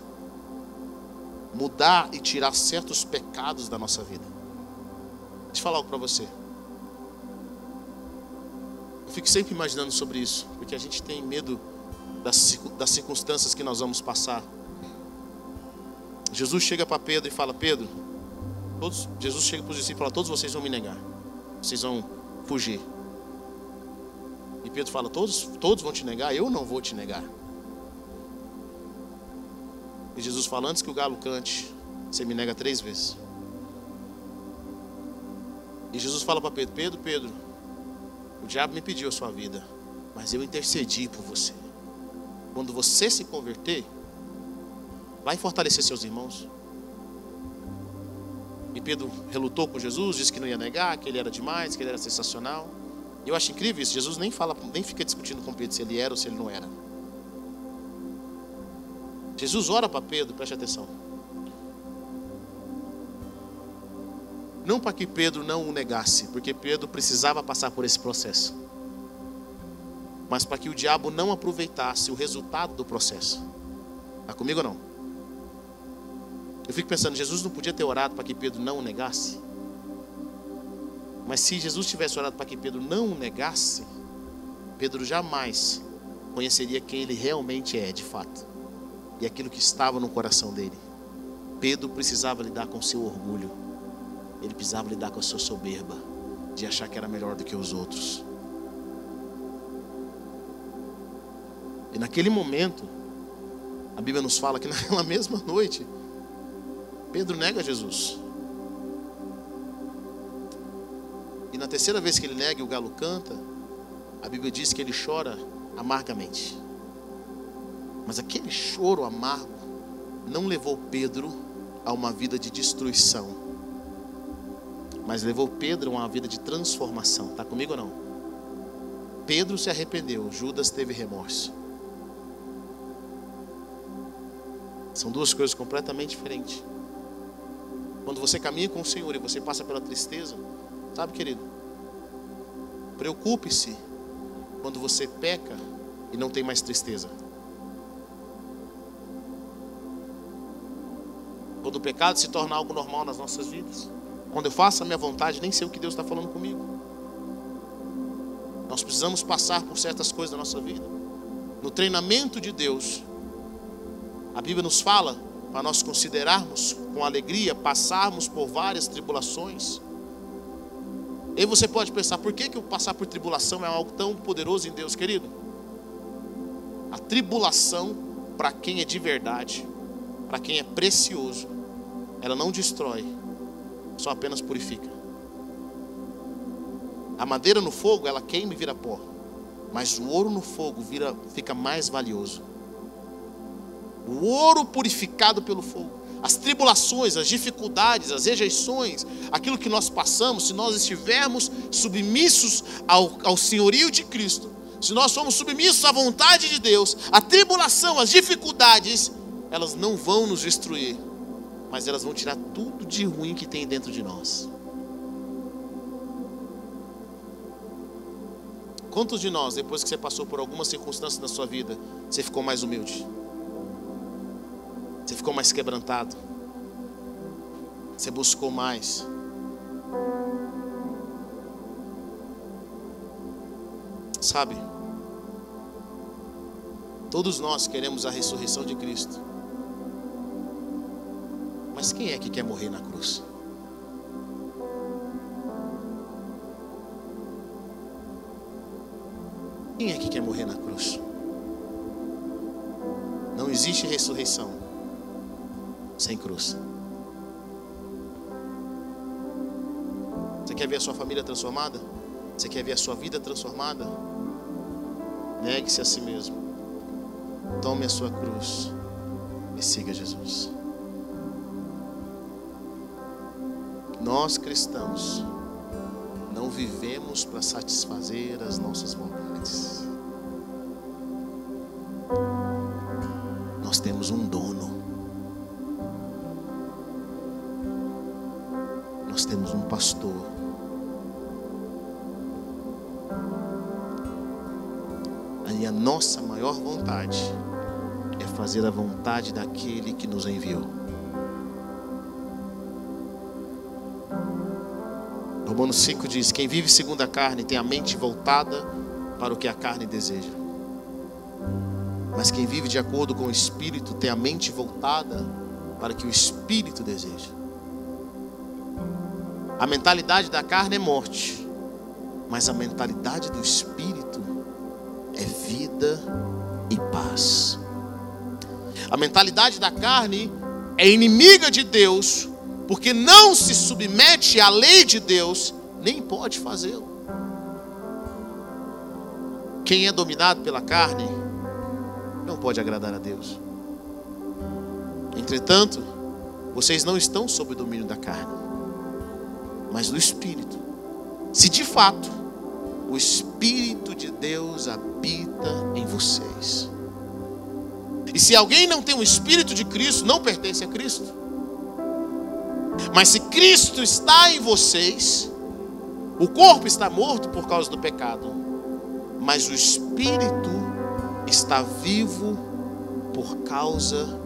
mudar e tirar certos pecados da nossa vida. Deixa eu falar algo para você. Fico sempre imaginando sobre isso, porque a gente tem medo das, das circunstâncias que nós vamos passar. Jesus chega para Pedro e fala: Pedro, todos, Jesus chega para os discípulos e fala: Todos vocês vão me negar, vocês vão fugir. E Pedro fala: todos, todos vão te negar, eu não vou te negar. E Jesus fala: Antes que o galo cante, você me nega três vezes. E Jesus fala para Pedro: Pedro, Pedro, o diabo me pediu a sua vida, mas eu intercedi por você. Quando você se converter, vai fortalecer seus irmãos. E Pedro relutou com Jesus, disse que não ia negar, que ele era demais, que ele era sensacional. Eu acho incrível isso. Jesus nem fala, nem fica discutindo com Pedro se ele era ou se ele não era. Jesus ora para Pedro, preste atenção. Não para que Pedro não o negasse, porque Pedro precisava passar por esse processo, mas para que o diabo não aproveitasse o resultado do processo. Está comigo ou não? Eu fico pensando, Jesus não podia ter orado para que Pedro não o negasse? Mas se Jesus tivesse orado para que Pedro não o negasse, Pedro jamais conheceria quem ele realmente é de fato e aquilo que estava no coração dele. Pedro precisava lidar com seu orgulho, ele precisava lidar com a sua soberba, de achar que era melhor do que os outros. E naquele momento, a Bíblia nos fala que naquela mesma noite, Pedro nega Jesus. E na terceira vez que ele nega e o galo canta, a Bíblia diz que ele chora amargamente. Mas aquele choro amargo não levou Pedro a uma vida de destruição, mas levou Pedro a uma vida de transformação. Está comigo ou não? Pedro se arrependeu, Judas teve remorso. São duas coisas completamente diferentes. Quando você caminha com o Senhor e você passa pela tristeza, sabe, querido? Preocupe-se quando você peca e não tem mais tristeza. Quando o pecado se torna algo normal nas nossas vidas. Quando eu faço a minha vontade, nem sei o que Deus está falando comigo. Nós precisamos passar por certas coisas na nossa vida. No treinamento de Deus, a Bíblia nos fala para nós considerarmos com alegria, passarmos por várias tribulações. E você pode pensar, por que, que o passar por tribulação é algo tão poderoso em Deus, querido? A tribulação, para quem é de verdade, para quem é precioso, ela não destrói, só apenas purifica. A madeira no fogo, ela queima e vira pó, mas o ouro no fogo vira, fica mais valioso o ouro purificado pelo fogo. As tribulações, as dificuldades, as rejeições, aquilo que nós passamos, se nós estivermos submissos ao, ao senhorio de Cristo, se nós formos submissos à vontade de Deus, a tribulação, as dificuldades, elas não vão nos destruir, mas elas vão tirar tudo de ruim que tem dentro de nós. Quantos de nós, depois que você passou por alguma circunstância na sua vida, você ficou mais humilde? Você ficou mais quebrantado. Você buscou mais. Sabe? Todos nós queremos a ressurreição de Cristo. Mas quem é que quer morrer na cruz? Quem é que quer morrer na cruz? Não existe ressurreição sem cruz. Você quer ver a sua família transformada? Você quer ver a sua vida transformada? Negue-se a si mesmo. Tome a sua cruz e siga Jesus. Nós cristãos não vivemos para satisfazer as nossas vontades. Nós temos um dono. nós temos um pastor. E a nossa maior vontade é fazer a vontade daquele que nos enviou. Romanos 5 diz: Quem vive segundo a carne tem a mente voltada para o que a carne deseja. Mas quem vive de acordo com o Espírito tem a mente voltada para o que o Espírito deseja. A mentalidade da carne é morte, mas a mentalidade do espírito é vida e paz. A mentalidade da carne é inimiga de Deus, porque não se submete à lei de Deus, nem pode fazê-lo. Quem é dominado pela carne não pode agradar a Deus. Entretanto, vocês não estão sob o domínio da carne mas do Espírito. Se de fato o Espírito de Deus habita em vocês. E se alguém não tem o Espírito de Cristo, não pertence a Cristo. Mas se Cristo está em vocês, o corpo está morto por causa do pecado, mas o espírito está vivo por causa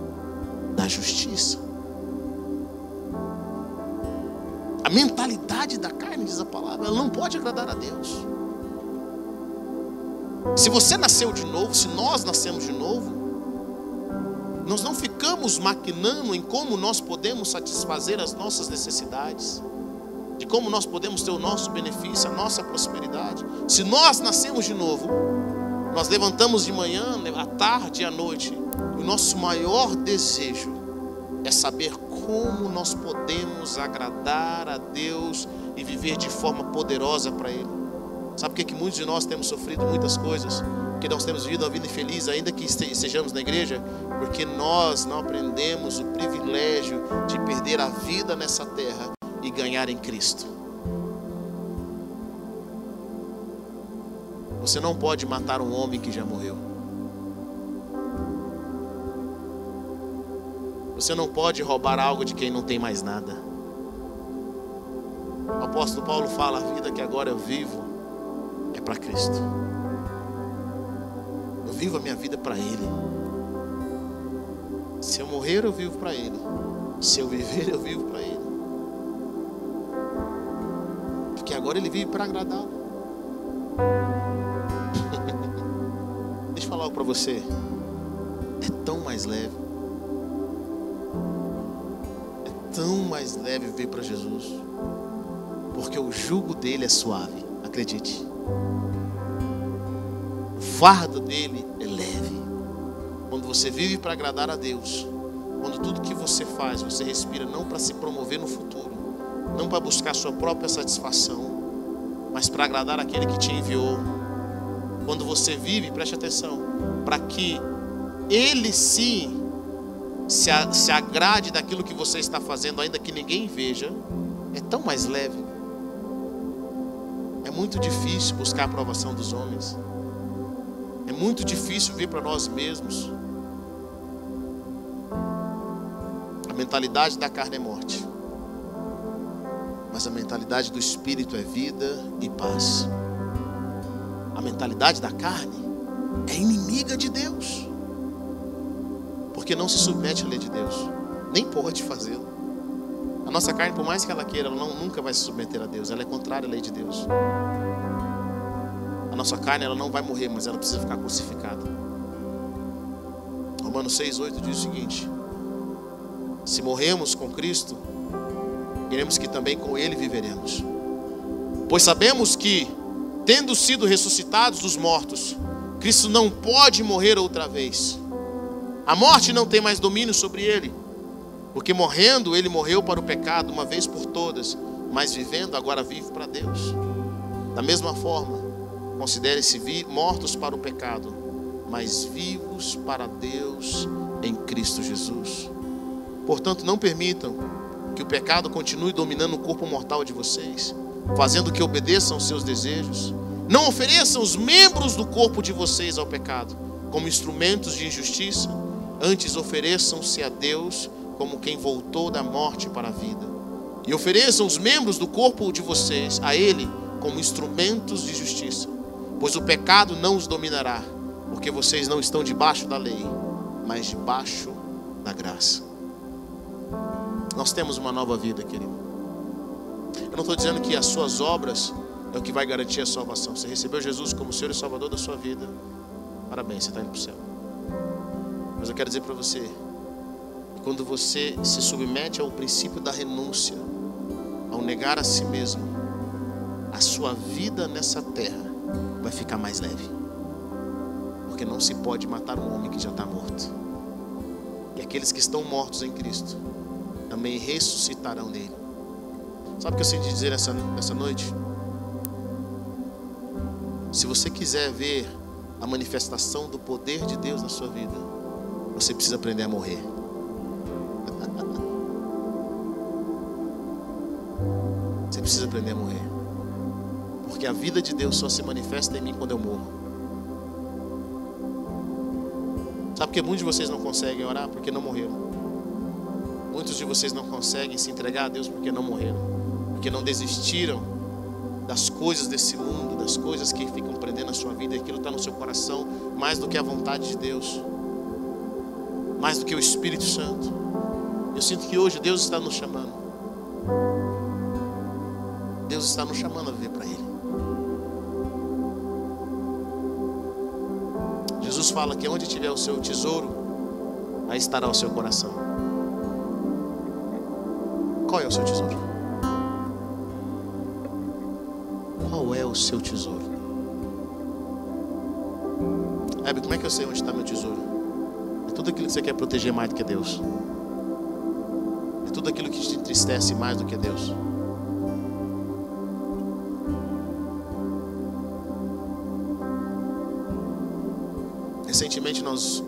da justiça. A mentalidade da carne, diz a palavra, ela não pode agradar a Deus. Se você nasceu de novo, se nós nascemos de novo, nós não ficamos maquinando em como nós podemos satisfazer as nossas necessidades, de como nós podemos ter o nosso benefício, a nossa prosperidade. Se nós nascemos de novo, nós levantamos de manhã, à tarde e à noite, e o nosso maior desejo é saber como nós podemos agradar a Deus e viver de forma poderosa para Ele. Sabe por que, que muitos de nós temos sofrido muitas coisas? Que nós temos vivido uma vida infeliz, ainda que estejamos na igreja, porque nós não aprendemos o privilégio de perder a vida nessa terra e ganhar em Cristo. Você não pode matar um homem que já morreu. Você não pode roubar algo de quem não tem mais nada. O apóstolo Paulo fala: a vida que agora eu vivo é para Cristo. Eu vivo a minha vida para Ele. Se eu morrer, eu vivo para Ele. Se eu viver, eu vivo para Ele. Porque agora Ele vive para agradá-lo. Deixa eu falar algo para você. É tão mais leve. É tão mais leve viver para Jesus. Porque o jugo dele é suave. Acredite. O fardo dele é leve. Quando você vive para agradar a Deus, quando tudo que você faz, você respira não para se promover no futuro, não para buscar sua própria satisfação, mas para agradar aquele que te enviou. Quando você vive, preste atenção, para que ele sim se, se agrade daquilo que você está fazendo, ainda que ninguém veja, é tão mais leve muito difícil buscar a aprovação dos homens. É muito difícil vir para nós mesmos. A mentalidade da carne é morte. Mas a mentalidade do espírito é vida e paz. A mentalidade da carne é inimiga de Deus. Porque não se submete à lei de Deus. Nem pode fazê-lo. A nossa carne, por mais que ela queira, ela não, nunca vai se submeter a Deus. Ela é contrária à lei de Deus. A nossa carne ela não vai morrer, mas ela precisa ficar crucificada. Romanos 6,8 diz o seguinte: Se morremos com Cristo, queremos que também com Ele viveremos. Pois sabemos que, tendo sido ressuscitados dos mortos, Cristo não pode morrer outra vez. A morte não tem mais domínio sobre ele. Porque morrendo, ele morreu para o pecado uma vez por todas, mas vivendo, agora vive para Deus. Da mesma forma, considere-se mortos para o pecado, mas vivos para Deus em Cristo Jesus. Portanto, não permitam que o pecado continue dominando o corpo mortal de vocês, fazendo que obedeçam aos seus desejos. Não ofereçam os membros do corpo de vocês ao pecado como instrumentos de injustiça, antes ofereçam-se a Deus como quem voltou da morte para a vida. E ofereçam os membros do corpo de vocês a Ele como instrumentos de justiça, pois o pecado não os dominará, porque vocês não estão debaixo da lei, mas debaixo da graça. Nós temos uma nova vida, querido. Eu não estou dizendo que as suas obras é o que vai garantir a salvação. Você recebeu Jesus como Senhor e Salvador da sua vida. Parabéns, você está indo para o céu. Mas eu quero dizer para você quando você se submete ao princípio da renúncia, ao negar a si mesmo, a sua vida nessa terra vai ficar mais leve. Porque não se pode matar um homem que já está morto. E aqueles que estão mortos em Cristo também ressuscitarão nele. Sabe o que eu sinto dizer essa, essa noite? Se você quiser ver a manifestação do poder de Deus na sua vida, você precisa aprender a morrer. precisa aprender a morrer. Porque a vida de Deus só se manifesta em mim quando eu morro. Sabe por que muitos de vocês não conseguem orar? Porque não morreram. Muitos de vocês não conseguem se entregar a Deus porque não morreram, porque não desistiram das coisas desse mundo, das coisas que ficam prendendo a sua vida, aquilo está no seu coração mais do que a vontade de Deus, mais do que o Espírito Santo. Eu sinto que hoje Deus está nos chamando. Deus está nos chamando a viver para Ele. Jesus fala que onde tiver o seu tesouro, aí estará o seu coração. Qual é o seu tesouro? Qual é o seu tesouro? Hebe, como é que eu sei onde está meu tesouro? É tudo aquilo que você quer proteger mais do que Deus. É tudo aquilo que te entristece mais do que Deus. Recentemente nós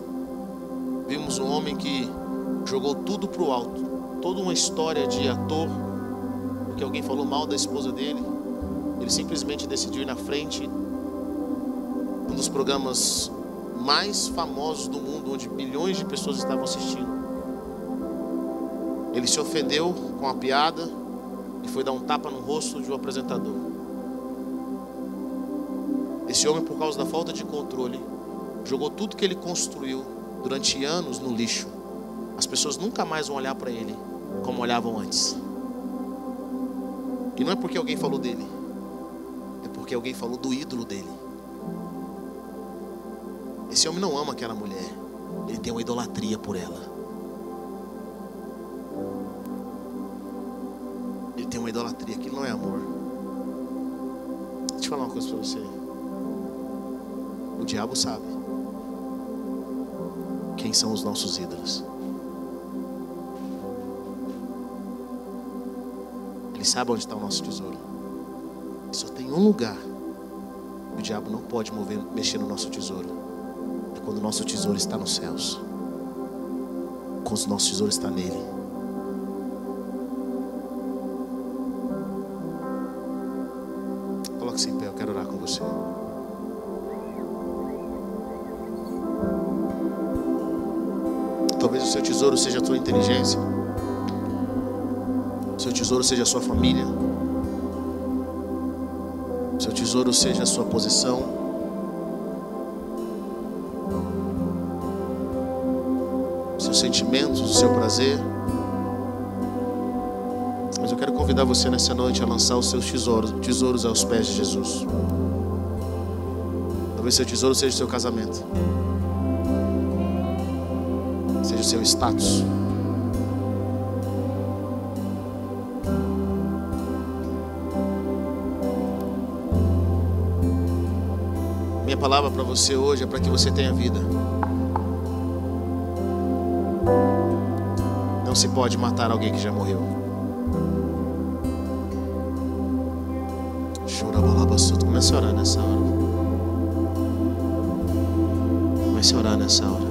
vimos um homem que jogou tudo para o alto, toda uma história de ator, porque alguém falou mal da esposa dele. Ele simplesmente decidiu ir na frente, um dos programas mais famosos do mundo, onde milhões de pessoas estavam assistindo. Ele se ofendeu com a piada e foi dar um tapa no rosto de um apresentador. Esse homem, por causa da falta de controle, jogou tudo que ele construiu durante anos no lixo. As pessoas nunca mais vão olhar para ele como olhavam antes. E não é porque alguém falou dele, é porque alguém falou do ídolo dele. Esse homem não ama aquela mulher, ele tem uma idolatria por ela. Ele tem uma idolatria, aquilo não é amor. Deixa eu falar uma coisa para você. O diabo sabe quem são os nossos ídolos. Ele sabe onde está o nosso tesouro. E só tem um lugar que o diabo não pode mover, mexer no nosso tesouro. É quando o nosso tesouro está nos céus. Quando o nosso tesouro está nele. Coloque-se em pé, eu quero orar com você. Talvez o seu tesouro seja a tua inteligência. Seu tesouro seja a sua família. Seu tesouro seja a sua posição. Seus sentimentos, o seu prazer. Mas eu quero convidar você nessa noite a lançar os seus tesouros, tesouros aos pés de Jesus. Talvez seu tesouro seja o seu casamento seja o seu status. Palavra para você hoje é para que você tenha vida. Não se pode matar alguém que já morreu. Comece a orar nessa hora. Comece a orar nessa hora.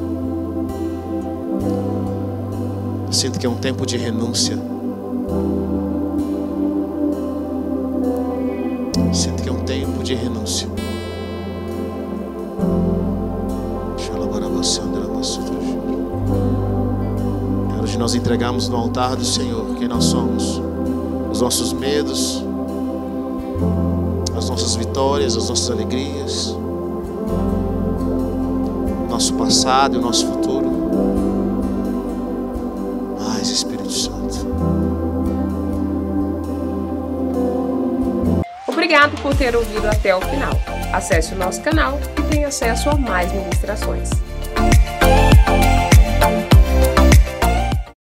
Sinto que é um tempo de renúncia. Nós entregarmos no altar do Senhor quem nós somos, os nossos medos, as nossas vitórias, as nossas alegrias, o nosso passado e o nosso futuro. Obrigado por ter ouvido até o final. Acesse o nosso canal e tenha acesso a mais ministrações.